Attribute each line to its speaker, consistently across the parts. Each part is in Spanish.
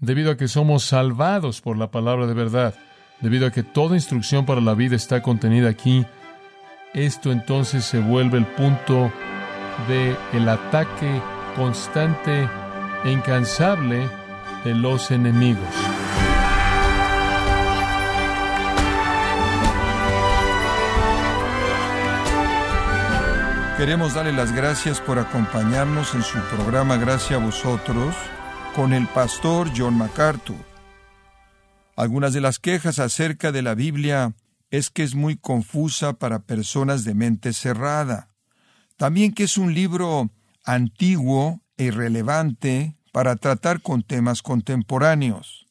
Speaker 1: debido a que somos salvados por la palabra de verdad, debido a que toda instrucción para la vida está contenida aquí, esto entonces se vuelve el punto de el ataque constante e incansable de los enemigos.
Speaker 2: Queremos darle las gracias por acompañarnos en su programa Gracias a vosotros con el pastor John MacArthur. Algunas de las quejas acerca de la Biblia es que es muy confusa para personas de mente cerrada. También que es un libro antiguo e irrelevante para tratar con temas contemporáneos.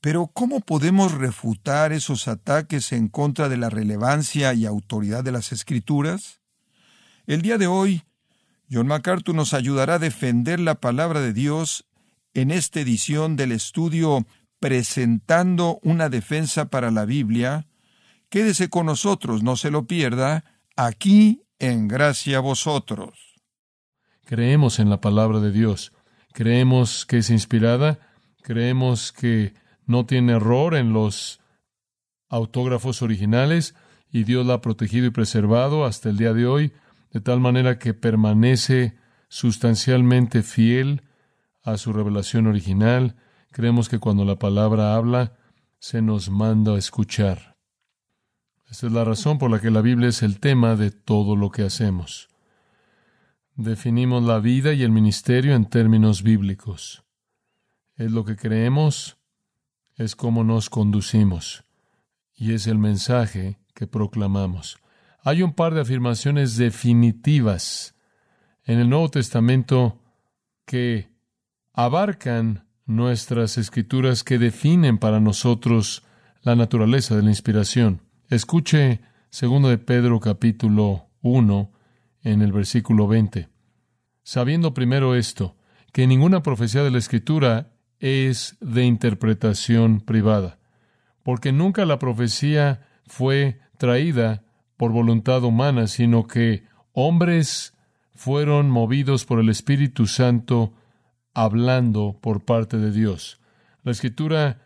Speaker 2: Pero ¿cómo podemos refutar esos ataques en contra de la relevancia y autoridad de las Escrituras? El día de hoy, John MacArthur nos ayudará a defender la palabra de Dios en esta edición del estudio presentando una defensa para la Biblia. Quédese con nosotros, no se lo pierda, aquí en Gracia a Vosotros.
Speaker 1: Creemos en la palabra de Dios. Creemos que es inspirada. Creemos que no tiene error en los autógrafos originales y Dios la ha protegido y preservado hasta el día de hoy, de tal manera que permanece sustancialmente fiel a su revelación original. Creemos que cuando la palabra habla, se nos manda a escuchar. Esta es la razón por la que la Biblia es el tema de todo lo que hacemos. Definimos la vida y el ministerio en términos bíblicos. Es lo que creemos, es cómo nos conducimos, y es el mensaje que proclamamos. Hay un par de afirmaciones definitivas en el Nuevo Testamento que abarcan nuestras escrituras que definen para nosotros la naturaleza de la inspiración. Escuche segundo de Pedro capítulo 1 en el versículo 20. Sabiendo primero esto, que ninguna profecía de la escritura es de interpretación privada, porque nunca la profecía fue traída por voluntad humana, sino que hombres fueron movidos por el Espíritu Santo hablando por parte de Dios. La escritura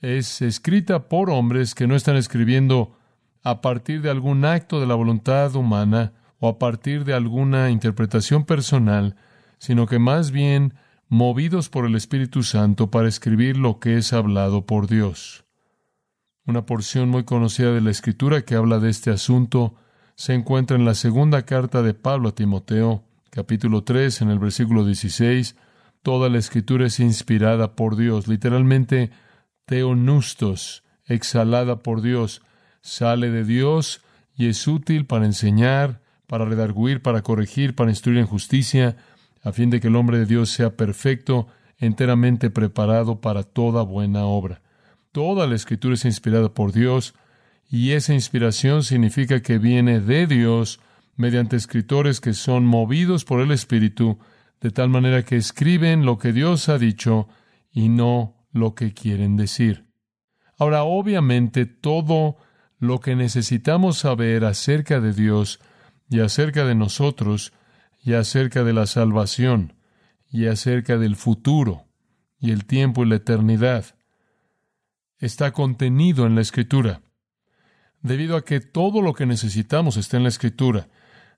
Speaker 1: es escrita por hombres que no están escribiendo a partir de algún acto de la voluntad humana o a partir de alguna interpretación personal, sino que más bien movidos por el Espíritu Santo para escribir lo que es hablado por Dios. Una porción muy conocida de la Escritura que habla de este asunto se encuentra en la segunda carta de Pablo a Timoteo, capítulo 3, en el versículo 16, Toda la escritura es inspirada por Dios, literalmente teonustos, exhalada por Dios, sale de Dios y es útil para enseñar, para redarguir, para corregir, para instruir en justicia, a fin de que el hombre de Dios sea perfecto, enteramente preparado para toda buena obra. Toda la escritura es inspirada por Dios, y esa inspiración significa que viene de Dios mediante escritores que son movidos por el Espíritu de tal manera que escriben lo que Dios ha dicho y no lo que quieren decir. Ahora, obviamente, todo lo que necesitamos saber acerca de Dios y acerca de nosotros y acerca de la salvación y acerca del futuro y el tiempo y la eternidad está contenido en la Escritura. Debido a que todo lo que necesitamos está en la Escritura,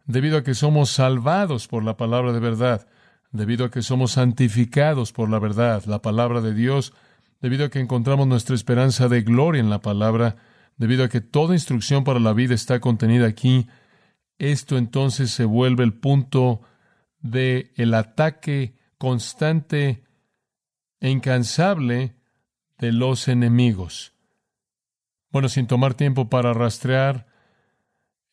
Speaker 1: debido a que somos salvados por la palabra de verdad, debido a que somos santificados por la verdad, la palabra de Dios, debido a que encontramos nuestra esperanza de gloria en la palabra, debido a que toda instrucción para la vida está contenida aquí, esto entonces se vuelve el punto de el ataque constante e incansable de los enemigos. Bueno, sin tomar tiempo para rastrear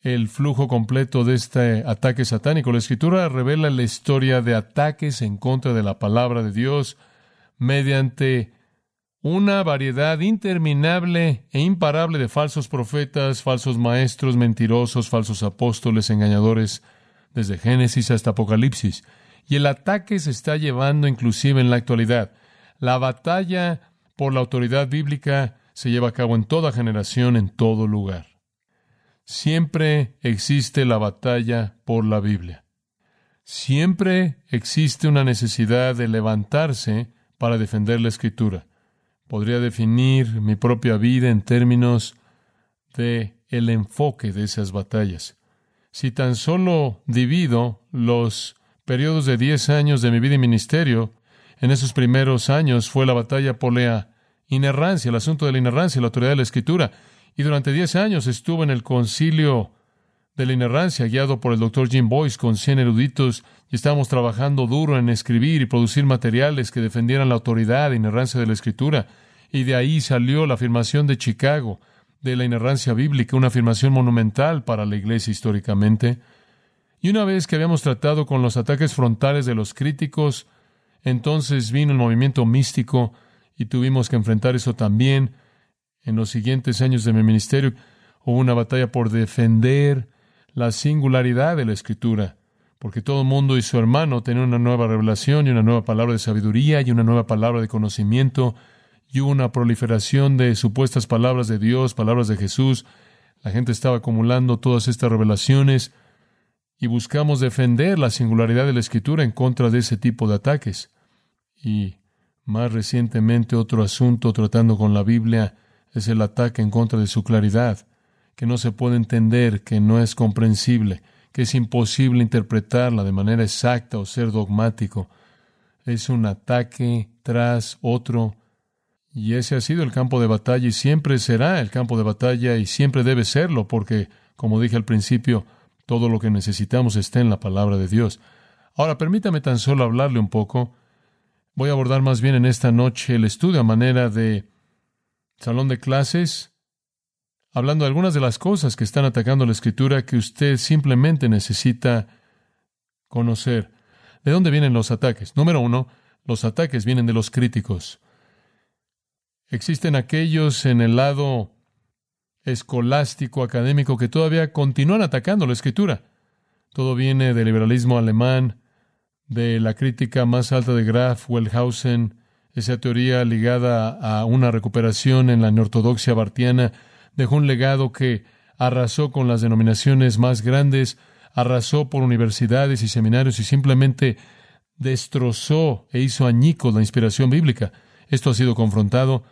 Speaker 1: el flujo completo de este ataque satánico. La escritura revela la historia de ataques en contra de la palabra de Dios mediante una variedad interminable e imparable de falsos profetas, falsos maestros, mentirosos, falsos apóstoles, engañadores, desde Génesis hasta Apocalipsis. Y el ataque se está llevando inclusive en la actualidad. La batalla por la autoridad bíblica se lleva a cabo en toda generación, en todo lugar. Siempre existe la batalla por la Biblia. Siempre existe una necesidad de levantarse para defender la escritura. Podría definir mi propia vida en términos de el enfoque de esas batallas. Si tan solo divido los periodos de diez años de mi vida y ministerio, en esos primeros años fue la batalla por la inerrancia, el asunto de la inerrancia, la autoridad de la escritura. Y durante diez años estuve en el concilio de la inerrancia, guiado por el doctor Jim Boyce con cien eruditos, y estábamos trabajando duro en escribir y producir materiales que defendieran la autoridad e inerrancia de la escritura. Y de ahí salió la afirmación de Chicago de la inerrancia bíblica, una afirmación monumental para la iglesia históricamente. Y una vez que habíamos tratado con los ataques frontales de los críticos, entonces vino el movimiento místico y tuvimos que enfrentar eso también. En los siguientes años de mi ministerio hubo una batalla por defender la singularidad de la escritura, porque todo el mundo y su hermano tenían una nueva revelación y una nueva palabra de sabiduría y una nueva palabra de conocimiento y hubo una proliferación de supuestas palabras de Dios, palabras de Jesús. La gente estaba acumulando todas estas revelaciones y buscamos defender la singularidad de la escritura en contra de ese tipo de ataques. Y más recientemente otro asunto tratando con la Biblia es el ataque en contra de su claridad, que no se puede entender, que no es comprensible, que es imposible interpretarla de manera exacta o ser dogmático. Es un ataque tras otro, y ese ha sido el campo de batalla y siempre será el campo de batalla y siempre debe serlo, porque, como dije al principio, todo lo que necesitamos está en la palabra de Dios. Ahora, permítame tan solo hablarle un poco. Voy a abordar más bien en esta noche el estudio a manera de salón de clases, hablando de algunas de las cosas que están atacando la escritura que usted simplemente necesita conocer. ¿De dónde vienen los ataques? Número uno, los ataques vienen de los críticos. Existen aquellos en el lado escolástico, académico, que todavía continúan atacando la escritura. Todo viene del liberalismo alemán, de la crítica más alta de Graf, Wellhausen, esa teoría ligada a una recuperación en la neortodoxia bartiana, dejó un legado que arrasó con las denominaciones más grandes, arrasó por universidades y seminarios y simplemente destrozó e hizo añicos la inspiración bíblica. Esto ha sido confrontado,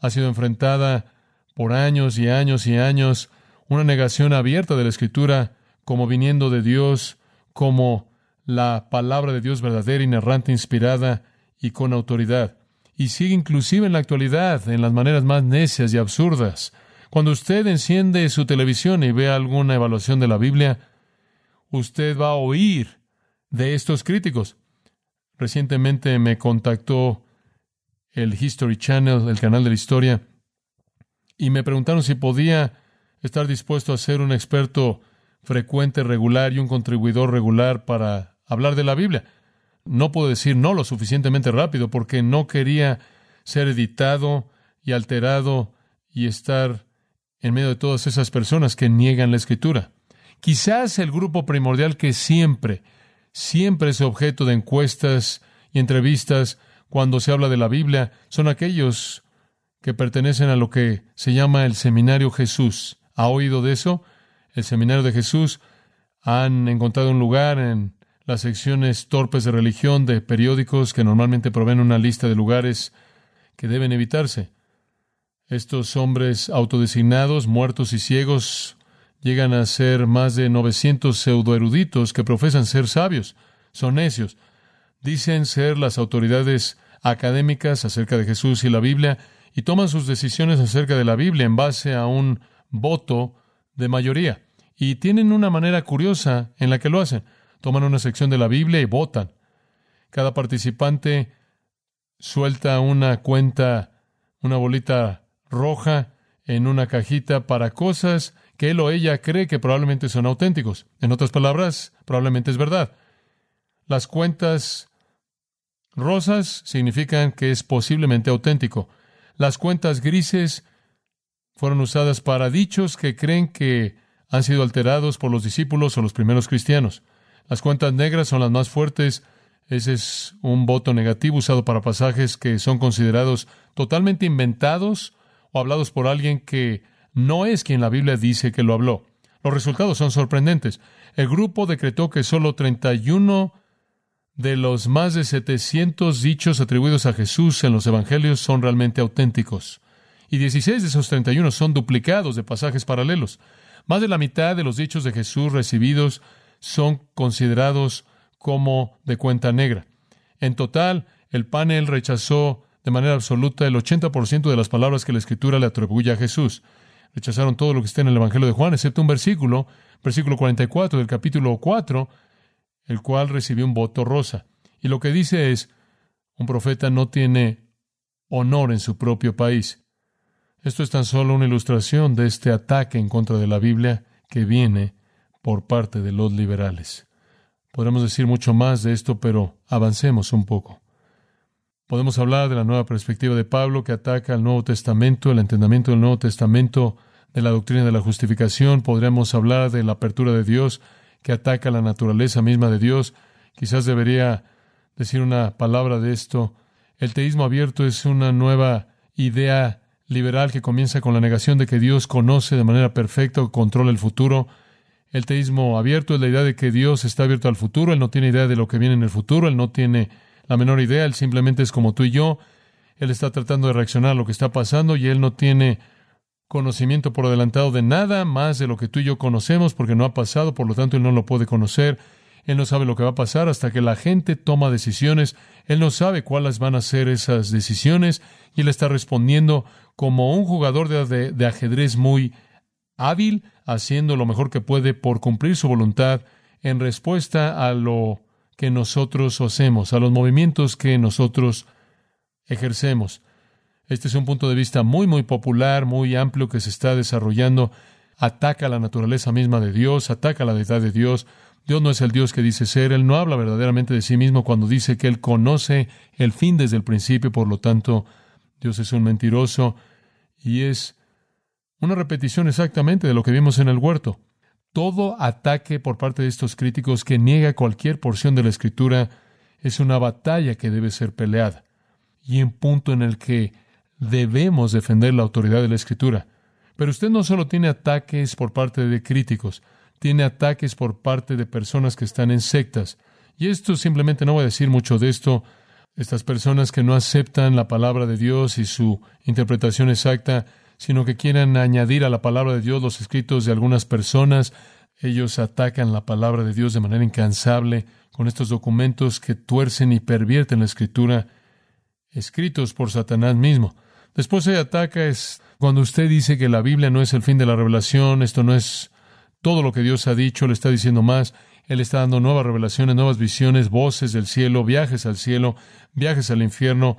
Speaker 1: ha sido enfrentada por años y años y años una negación abierta de la Escritura como viniendo de Dios, como la palabra de Dios verdadera, inerrante, inspirada y con autoridad. Y sigue inclusive en la actualidad, en las maneras más necias y absurdas. Cuando usted enciende su televisión y ve alguna evaluación de la Biblia, usted va a oír de estos críticos. Recientemente me contactó el History Channel, el canal de la historia, y me preguntaron si podía estar dispuesto a ser un experto frecuente, regular y un contribuidor regular para hablar de la Biblia. No puedo decir no lo suficientemente rápido porque no quería ser editado y alterado y estar en medio de todas esas personas que niegan la escritura. Quizás el grupo primordial que siempre, siempre es objeto de encuestas y entrevistas cuando se habla de la Biblia son aquellos que pertenecen a lo que se llama el Seminario Jesús. ¿Ha oído de eso? El Seminario de Jesús han encontrado un lugar en las secciones torpes de religión de periódicos que normalmente proveen una lista de lugares que deben evitarse. Estos hombres autodesignados, muertos y ciegos, llegan a ser más de 900 pseudoeruditos que profesan ser sabios. Son necios. Dicen ser las autoridades académicas acerca de Jesús y la Biblia y toman sus decisiones acerca de la Biblia en base a un voto de mayoría. Y tienen una manera curiosa en la que lo hacen. Toman una sección de la Biblia y votan. Cada participante suelta una cuenta, una bolita roja en una cajita para cosas que él o ella cree que probablemente son auténticos. En otras palabras, probablemente es verdad. Las cuentas rosas significan que es posiblemente auténtico. Las cuentas grises fueron usadas para dichos que creen que han sido alterados por los discípulos o los primeros cristianos. Las cuentas negras son las más fuertes. Ese es un voto negativo usado para pasajes que son considerados totalmente inventados o hablados por alguien que no es quien la Biblia dice que lo habló. Los resultados son sorprendentes. El grupo decretó que solo 31 de los más de 700 dichos atribuidos a Jesús en los Evangelios son realmente auténticos. Y 16 de esos 31 son duplicados de pasajes paralelos. Más de la mitad de los dichos de Jesús recibidos son considerados como de cuenta negra. En total, el panel rechazó de manera absoluta el 80% de las palabras que la Escritura le atribuye a Jesús. Rechazaron todo lo que está en el Evangelio de Juan, excepto un versículo, versículo 44 del capítulo 4, el cual recibió un voto rosa. Y lo que dice es, un profeta no tiene honor en su propio país. Esto es tan solo una ilustración de este ataque en contra de la Biblia que viene por parte de los liberales. Podremos decir mucho más de esto, pero avancemos un poco. Podemos hablar de la nueva perspectiva de Pablo que ataca al Nuevo Testamento, el entendimiento del Nuevo Testamento, de la doctrina de la justificación. Podremos hablar de la apertura de Dios que ataca la naturaleza misma de Dios. Quizás debería decir una palabra de esto. El teísmo abierto es una nueva idea liberal que comienza con la negación de que Dios conoce de manera perfecta o controla el futuro. El teísmo abierto es la idea de que Dios está abierto al futuro, Él no tiene idea de lo que viene en el futuro, Él no tiene la menor idea, Él simplemente es como tú y yo, Él está tratando de reaccionar a lo que está pasando y Él no tiene conocimiento por adelantado de nada más de lo que tú y yo conocemos porque no ha pasado, por lo tanto Él no lo puede conocer. Él no sabe lo que va a pasar hasta que la gente toma decisiones. Él no sabe cuáles van a ser esas decisiones y Él está respondiendo como un jugador de, de ajedrez muy hábil, haciendo lo mejor que puede por cumplir su voluntad en respuesta a lo que nosotros hacemos, a los movimientos que nosotros ejercemos. Este es un punto de vista muy, muy popular, muy amplio que se está desarrollando. Ataca la naturaleza misma de Dios, ataca la deidad de Dios. Dios no es el Dios que dice ser. Él no habla verdaderamente de sí mismo cuando dice que Él conoce el fin desde el principio. Por lo tanto, Dios es un mentiroso y es una repetición exactamente de lo que vimos en el huerto. Todo ataque por parte de estos críticos que niega cualquier porción de la Escritura es una batalla que debe ser peleada. Y en punto en el que debemos defender la autoridad de la Escritura. Pero usted no solo tiene ataques por parte de críticos, tiene ataques por parte de personas que están en sectas. Y esto simplemente no voy a decir mucho de esto. Estas personas que no aceptan la palabra de Dios y su interpretación exacta, sino que quieren añadir a la palabra de Dios los escritos de algunas personas. Ellos atacan la palabra de Dios de manera incansable con estos documentos que tuercen y pervierten la escritura, escritos por Satanás mismo. Después se ataca es cuando usted dice que la Biblia no es el fin de la revelación, esto no es todo lo que Dios ha dicho, le está diciendo más, Él está dando nuevas revelaciones, nuevas visiones, voces del cielo, viajes al cielo, viajes al infierno,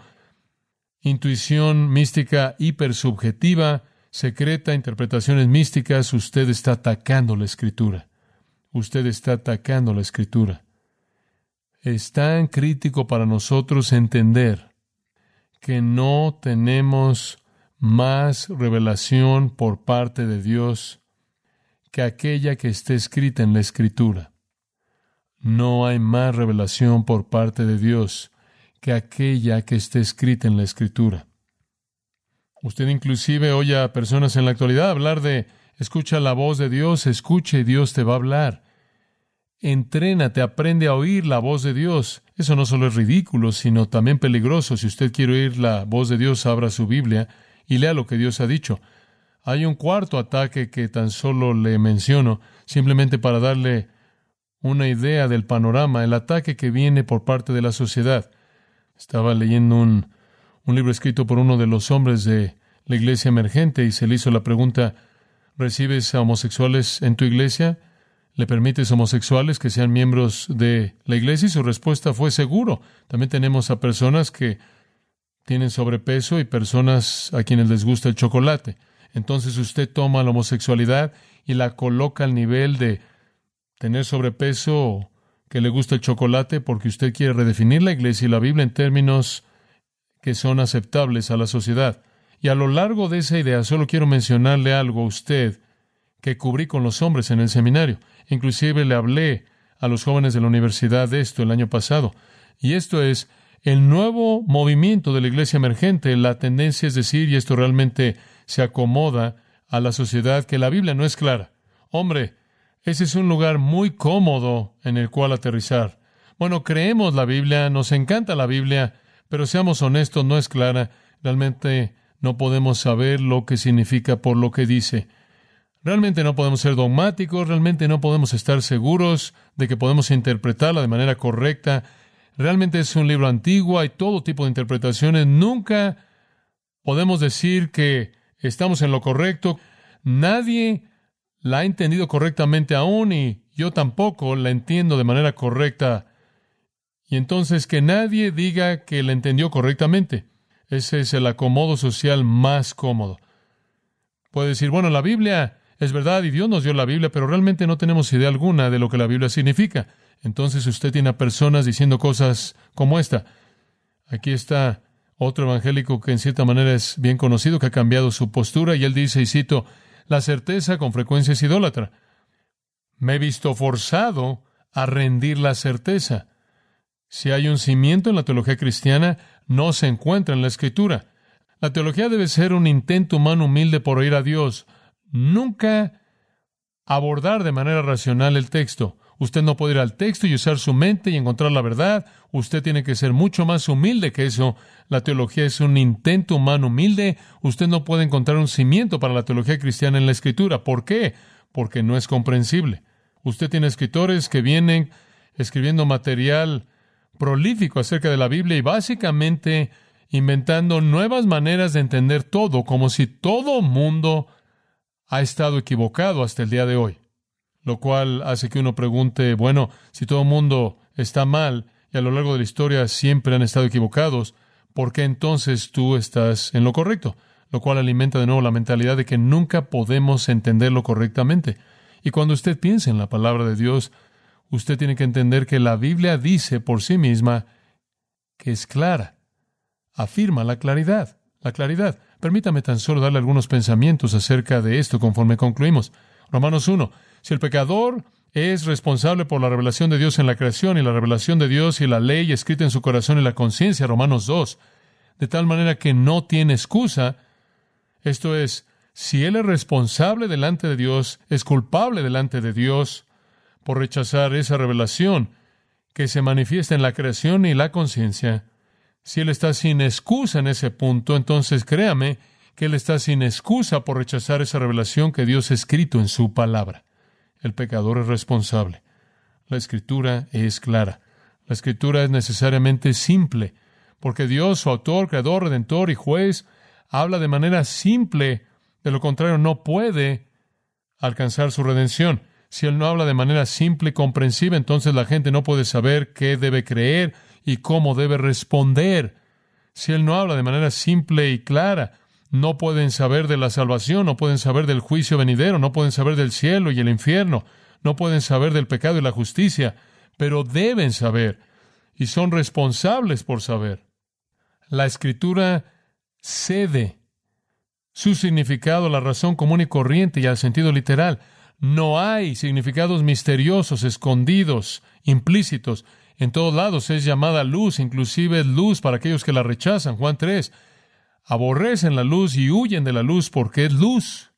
Speaker 1: intuición mística hipersubjetiva, secreta, interpretaciones místicas, usted está atacando la escritura. Usted está atacando la escritura. Es tan crítico para nosotros entender que no tenemos más revelación por parte de Dios que aquella que esté escrita en la Escritura. No hay más revelación por parte de Dios que aquella que esté escrita en la Escritura. Usted inclusive oye a personas en la actualidad hablar de escucha la voz de Dios, escuche y Dios te va a hablar. Entrénate, aprende a oír la voz de Dios. Eso no solo es ridículo, sino también peligroso. Si usted quiere oír la voz de Dios, abra su Biblia y lea lo que Dios ha dicho. Hay un cuarto ataque que tan solo le menciono, simplemente para darle una idea del panorama, el ataque que viene por parte de la sociedad. Estaba leyendo un, un libro escrito por uno de los hombres de la iglesia emergente y se le hizo la pregunta, ¿recibes a homosexuales en tu iglesia? ¿Le permites homosexuales que sean miembros de la iglesia? Y su respuesta fue seguro. También tenemos a personas que tienen sobrepeso y personas a quienes les gusta el chocolate. Entonces usted toma la homosexualidad y la coloca al nivel de tener sobrepeso que le gusta el chocolate porque usted quiere redefinir la iglesia y la Biblia en términos que son aceptables a la sociedad. Y a lo largo de esa idea solo quiero mencionarle algo a usted que cubrí con los hombres en el seminario. Inclusive le hablé a los jóvenes de la universidad de esto el año pasado. Y esto es el nuevo movimiento de la iglesia emergente. La tendencia es decir, y esto realmente se acomoda a la sociedad, que la Biblia no es clara. Hombre, ese es un lugar muy cómodo en el cual aterrizar. Bueno, creemos la Biblia, nos encanta la Biblia, pero seamos honestos, no es clara. Realmente no podemos saber lo que significa por lo que dice. Realmente no podemos ser dogmáticos, realmente no podemos estar seguros de que podemos interpretarla de manera correcta. Realmente es un libro antiguo, hay todo tipo de interpretaciones. Nunca podemos decir que estamos en lo correcto. Nadie la ha entendido correctamente aún y yo tampoco la entiendo de manera correcta. Y entonces que nadie diga que la entendió correctamente. Ese es el acomodo social más cómodo. Puede decir, bueno, la Biblia es verdad y Dios nos dio la Biblia, pero realmente no tenemos idea alguna de lo que la Biblia significa. Entonces usted tiene a personas diciendo cosas como esta. Aquí está otro evangélico que en cierta manera es bien conocido, que ha cambiado su postura, y él dice, y cito, la certeza con frecuencia es idólatra. Me he visto forzado a rendir la certeza. Si hay un cimiento en la teología cristiana, no se encuentra en la escritura. La teología debe ser un intento humano humilde por oír a Dios, nunca abordar de manera racional el texto. Usted no puede ir al texto y usar su mente y encontrar la verdad. Usted tiene que ser mucho más humilde que eso. La teología es un intento humano humilde. Usted no puede encontrar un cimiento para la teología cristiana en la escritura. ¿Por qué? Porque no es comprensible. Usted tiene escritores que vienen escribiendo material prolífico acerca de la Biblia y básicamente inventando nuevas maneras de entender todo, como si todo mundo ha estado equivocado hasta el día de hoy. Lo cual hace que uno pregunte, bueno, si todo el mundo está mal y a lo largo de la historia siempre han estado equivocados, ¿por qué entonces tú estás en lo correcto? Lo cual alimenta de nuevo la mentalidad de que nunca podemos entenderlo correctamente. Y cuando usted piensa en la palabra de Dios, usted tiene que entender que la Biblia dice por sí misma que es clara. Afirma la claridad, la claridad. Permítame tan solo darle algunos pensamientos acerca de esto conforme concluimos. Romanos 1. Si el pecador es responsable por la revelación de Dios en la creación y la revelación de Dios y la ley escrita en su corazón y la conciencia, Romanos 2, de tal manera que no tiene excusa, esto es, si él es responsable delante de Dios, es culpable delante de Dios, por rechazar esa revelación que se manifiesta en la creación y la conciencia, si él está sin excusa en ese punto, entonces créame que él está sin excusa por rechazar esa revelación que Dios ha escrito en su palabra. El pecador es responsable. La escritura es clara. La escritura es necesariamente simple, porque Dios, su autor, creador, redentor y juez, habla de manera simple. De lo contrario, no puede alcanzar su redención. Si Él no habla de manera simple y comprensiva, entonces la gente no puede saber qué debe creer y cómo debe responder. Si Él no habla de manera simple y clara, no pueden saber de la salvación, no pueden saber del juicio venidero, no pueden saber del cielo y el infierno, no pueden saber del pecado y la justicia, pero deben saber y son responsables por saber. La escritura cede su significado a la razón común y corriente y al sentido literal. No hay significados misteriosos, escondidos, implícitos. En todos lados es llamada luz, inclusive luz para aquellos que la rechazan. Juan 3. Aborrecen la luz y huyen de la luz porque es luz.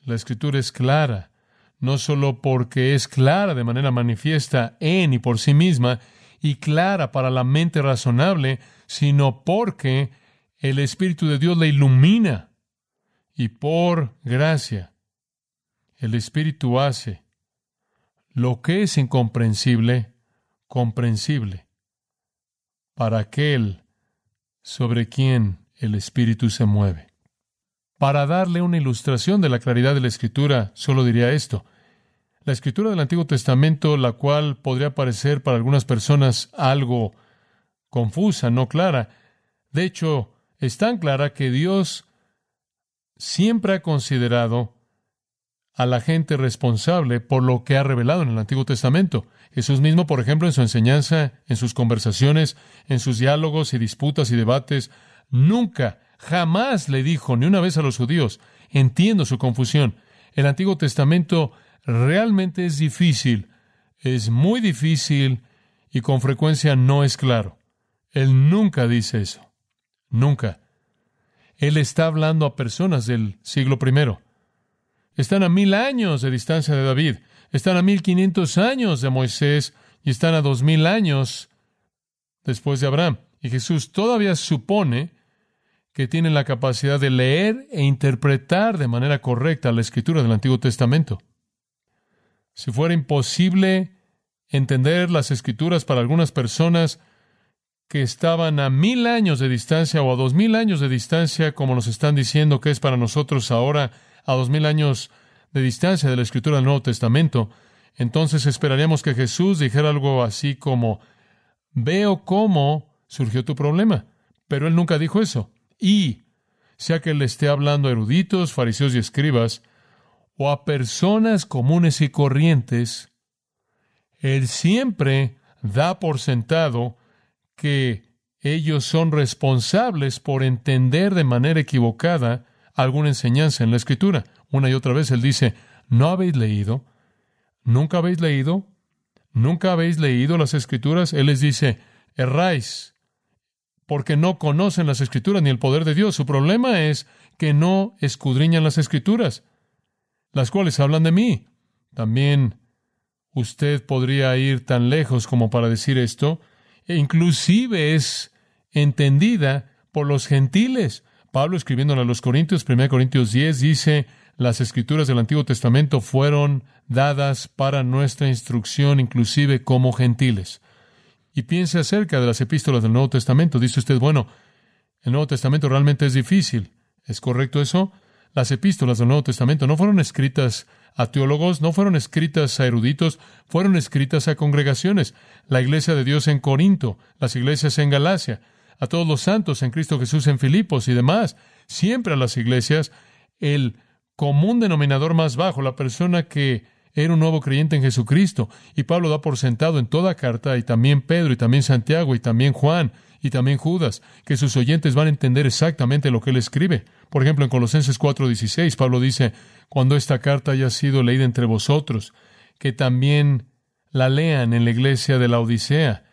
Speaker 1: La escritura es clara, no solo porque es clara de manera manifiesta en y por sí misma, y clara para la mente razonable, sino porque el Espíritu de Dios la ilumina. Y por gracia el Espíritu hace lo que es incomprensible, comprensible, para aquel sobre quien el Espíritu se mueve. Para darle una ilustración de la claridad de la Escritura, solo diría esto. La Escritura del Antiguo Testamento, la cual podría parecer para algunas personas algo confusa, no clara, de hecho, es tan clara que Dios siempre ha considerado a la gente responsable por lo que ha revelado en el Antiguo Testamento. Jesús mismo, por ejemplo, en su enseñanza, en sus conversaciones, en sus diálogos y disputas y debates, nunca, jamás le dijo ni una vez a los judíos, entiendo su confusión. El Antiguo Testamento realmente es difícil, es muy difícil y con frecuencia no es claro. Él nunca dice eso. Nunca. Él está hablando a personas del siglo primero. Están a mil años de distancia de David. Están a mil quinientos años de Moisés y están a dos mil años después de Abraham. Y Jesús todavía supone que tienen la capacidad de leer e interpretar de manera correcta la escritura del Antiguo Testamento. Si fuera imposible entender las escrituras para algunas personas que estaban a mil años de distancia o a dos mil años de distancia, como nos están diciendo que es para nosotros ahora a dos mil años de distancia de la escritura del Nuevo Testamento, entonces esperaríamos que Jesús dijera algo así como, veo cómo surgió tu problema. Pero él nunca dijo eso. Y, sea que él esté hablando a eruditos, fariseos y escribas, o a personas comunes y corrientes, él siempre da por sentado que ellos son responsables por entender de manera equivocada alguna enseñanza en la Escritura. Una y otra vez él dice, ¿no habéis leído? ¿Nunca habéis leído? ¿Nunca habéis leído las Escrituras? Él les dice, erráis, porque no conocen las Escrituras ni el poder de Dios. Su problema es que no escudriñan las Escrituras, las cuales hablan de mí. También usted podría ir tan lejos como para decir esto, e inclusive es entendida por los gentiles. Pablo escribiéndole a los Corintios, 1 Corintios 10, dice, las escrituras del Antiguo Testamento fueron dadas para nuestra instrucción, inclusive como gentiles. Y piense acerca de las epístolas del Nuevo Testamento. Dice usted, bueno, el Nuevo Testamento realmente es difícil. ¿Es correcto eso? Las epístolas del Nuevo Testamento no fueron escritas a teólogos, no fueron escritas a eruditos, fueron escritas a congregaciones. La iglesia de Dios en Corinto, las iglesias en Galacia, a todos los santos en Cristo Jesús en Filipos y demás. Siempre a las iglesias, el común denominador más bajo, la persona que era un nuevo creyente en Jesucristo. Y Pablo da por sentado en toda carta, y también Pedro, y también Santiago, y también Juan, y también Judas, que sus oyentes van a entender exactamente lo que él escribe. Por ejemplo, en Colosenses 4:16, Pablo dice, cuando esta carta haya sido leída entre vosotros, que también la lean en la iglesia de la Odisea,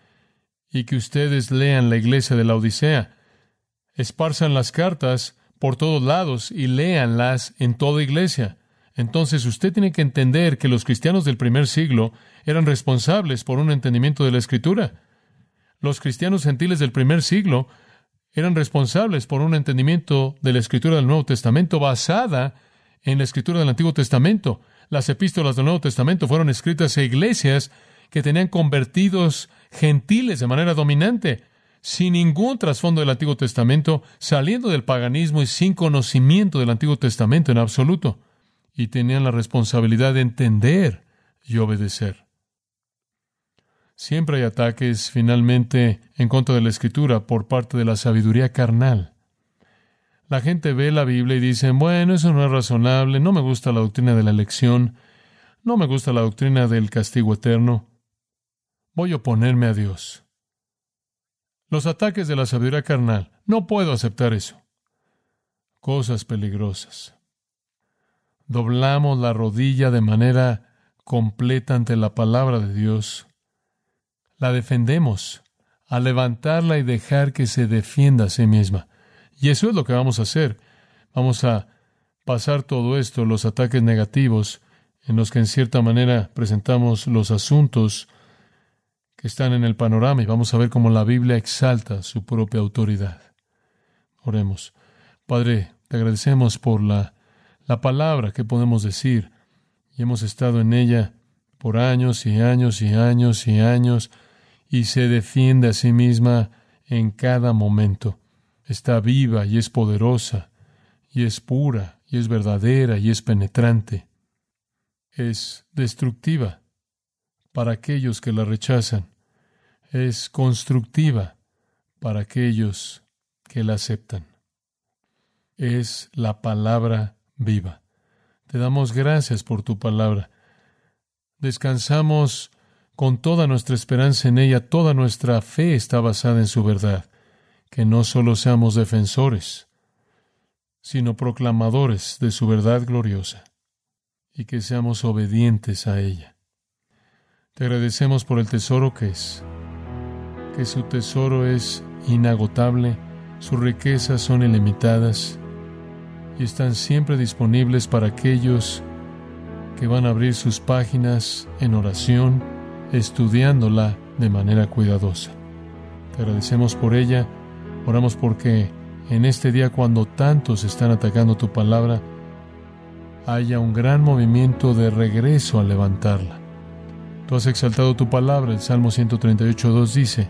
Speaker 1: y que ustedes lean la iglesia de la Odisea. Esparzan las cartas por todos lados y léanlas en toda iglesia. Entonces usted tiene que entender que los cristianos del primer siglo eran responsables por un entendimiento de la Escritura. Los cristianos gentiles del primer siglo eran responsables por un entendimiento de la Escritura del Nuevo Testamento basada en la Escritura del Antiguo Testamento. Las epístolas del Nuevo Testamento fueron escritas a iglesias que tenían convertidos gentiles de manera dominante, sin ningún trasfondo del Antiguo Testamento, saliendo del paganismo y sin conocimiento del Antiguo Testamento en absoluto. Y tenían la responsabilidad de entender y obedecer. Siempre hay ataques finalmente en contra de la escritura por parte de la sabiduría carnal. La gente ve la Biblia y dice, bueno, eso no es razonable, no me gusta la doctrina de la elección, no me gusta la doctrina del castigo eterno, voy a oponerme a Dios. Los ataques de la sabiduría carnal, no puedo aceptar eso. Cosas peligrosas. Doblamos la rodilla de manera completa ante la palabra de Dios. La defendemos al levantarla y dejar que se defienda a sí misma. Y eso es lo que vamos a hacer. Vamos a pasar todo esto, los ataques negativos, en los que en cierta manera presentamos los asuntos están en el panorama y vamos a ver cómo la Biblia exalta su propia autoridad. Oremos. Padre, te agradecemos por la, la palabra que podemos decir y hemos estado en ella por años y años y años y años y se defiende a sí misma en cada momento. Está viva y es poderosa y es pura y es verdadera y es penetrante. Es destructiva para aquellos que la rechazan es constructiva para aquellos que la aceptan. Es la palabra viva. Te damos gracias por tu palabra. Descansamos con toda nuestra esperanza en ella, toda nuestra fe está basada en su verdad. Que no solo seamos defensores, sino proclamadores de su verdad gloriosa, y que seamos obedientes a ella. Te agradecemos por el tesoro que es que su tesoro es inagotable, sus riquezas son ilimitadas y están siempre disponibles para aquellos que van a abrir sus páginas en oración, estudiándola de manera cuidadosa. Te agradecemos por ella, oramos porque en este día cuando tantos están atacando tu palabra, haya un gran movimiento de regreso al levantarla. Tú has exaltado tu palabra, el Salmo 138.2 dice,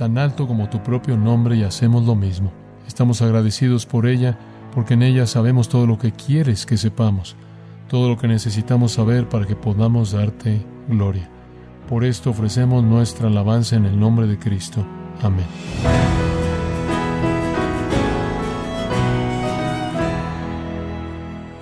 Speaker 1: tan alto como tu propio nombre y hacemos lo mismo. Estamos agradecidos por ella, porque en ella sabemos todo lo que quieres que sepamos, todo lo que necesitamos saber para que podamos darte gloria. Por esto ofrecemos nuestra alabanza en el nombre de Cristo. Amén.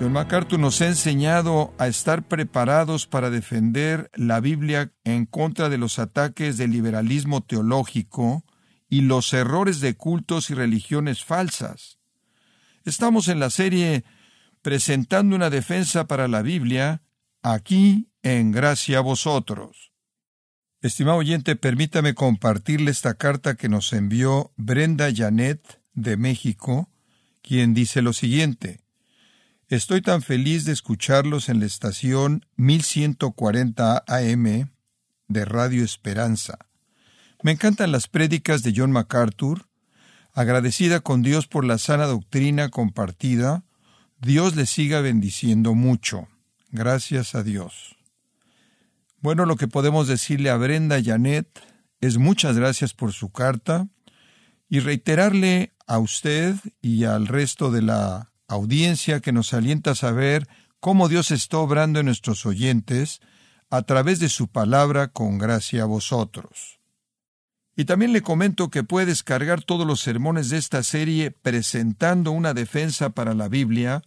Speaker 2: John MacArthur nos ha enseñado a estar preparados para defender la Biblia en contra de los ataques del liberalismo teológico y los errores de cultos y religiones falsas. Estamos en la serie presentando una defensa para la Biblia, aquí en Gracia a vosotros. Estimado oyente, permítame compartirle esta carta que nos envió Brenda Janet de México, quien dice lo siguiente. Estoy tan feliz de escucharlos en la estación 1140 AM de Radio Esperanza. Me encantan las prédicas de John MacArthur. Agradecida con Dios por la sana doctrina compartida, Dios le siga bendiciendo mucho. Gracias a Dios. Bueno, lo que podemos decirle a Brenda Janet es muchas gracias por su carta y reiterarle a usted y al resto de la audiencia que nos alienta a saber cómo Dios está obrando en nuestros oyentes a través de su palabra con gracia a vosotros. Y también le comento que puede descargar todos los sermones de esta serie presentando una defensa para la Biblia,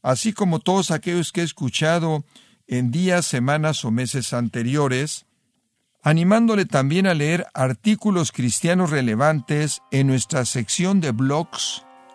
Speaker 2: así como todos aquellos que he escuchado en días, semanas o meses anteriores, animándole también a leer artículos cristianos relevantes en nuestra sección de blogs